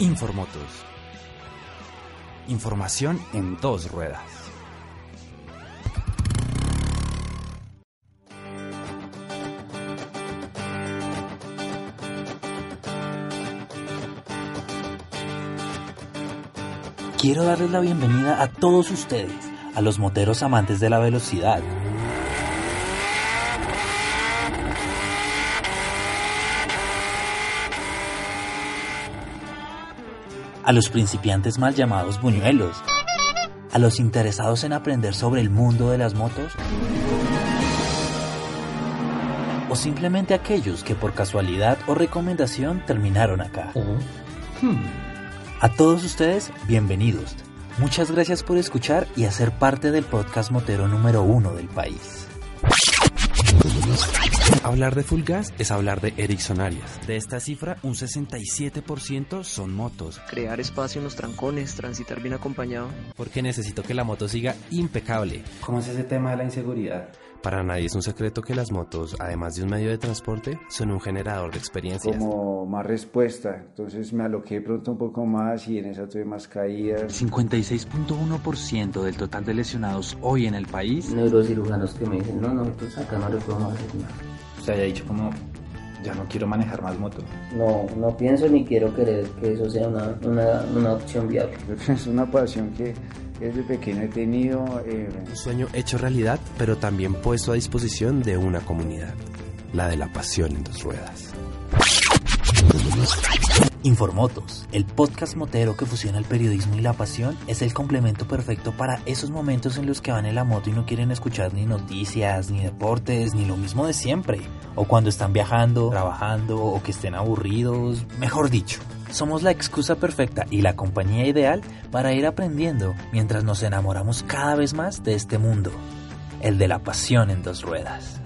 Informotos. Información en dos ruedas. Quiero darles la bienvenida a todos ustedes, a los moteros amantes de la velocidad. A los principiantes mal llamados buñuelos. A los interesados en aprender sobre el mundo de las motos. O simplemente aquellos que por casualidad o recomendación terminaron acá. A todos ustedes, bienvenidos. Muchas gracias por escuchar y hacer parte del podcast motero número uno del país. Hablar de full gas es hablar de Ericsson Arias. De esta cifra, un 67% son motos. Crear espacio en los trancones, transitar bien acompañado. Porque necesito que la moto siga impecable. ¿Cómo es ese tema de la inseguridad? Para nadie es un secreto que las motos, además de un medio de transporte, son un generador de experiencias. Como más respuesta, entonces me aloqué pronto un poco más y en esa tuve más caídas. 56.1% del total de lesionados hoy en el país. Neurocirujanos que me dicen, no, no, pues acá no le podemos hacer nada. Se haya dicho como, ya no quiero manejar más moto. No, no pienso ni quiero querer que eso sea una, una, una opción viable. Es una pasión que desde pequeño he tenido. Eh, Un sueño hecho realidad, pero también puesto a disposición de una comunidad, la de la pasión en dos ruedas. Informotos, el podcast motero que fusiona el periodismo y la pasión, es el complemento perfecto para esos momentos en los que van en la moto y no quieren escuchar ni noticias, ni deportes, ni lo mismo de siempre. O cuando están viajando, trabajando o que estén aburridos, mejor dicho. Somos la excusa perfecta y la compañía ideal para ir aprendiendo mientras nos enamoramos cada vez más de este mundo, el de la pasión en dos ruedas.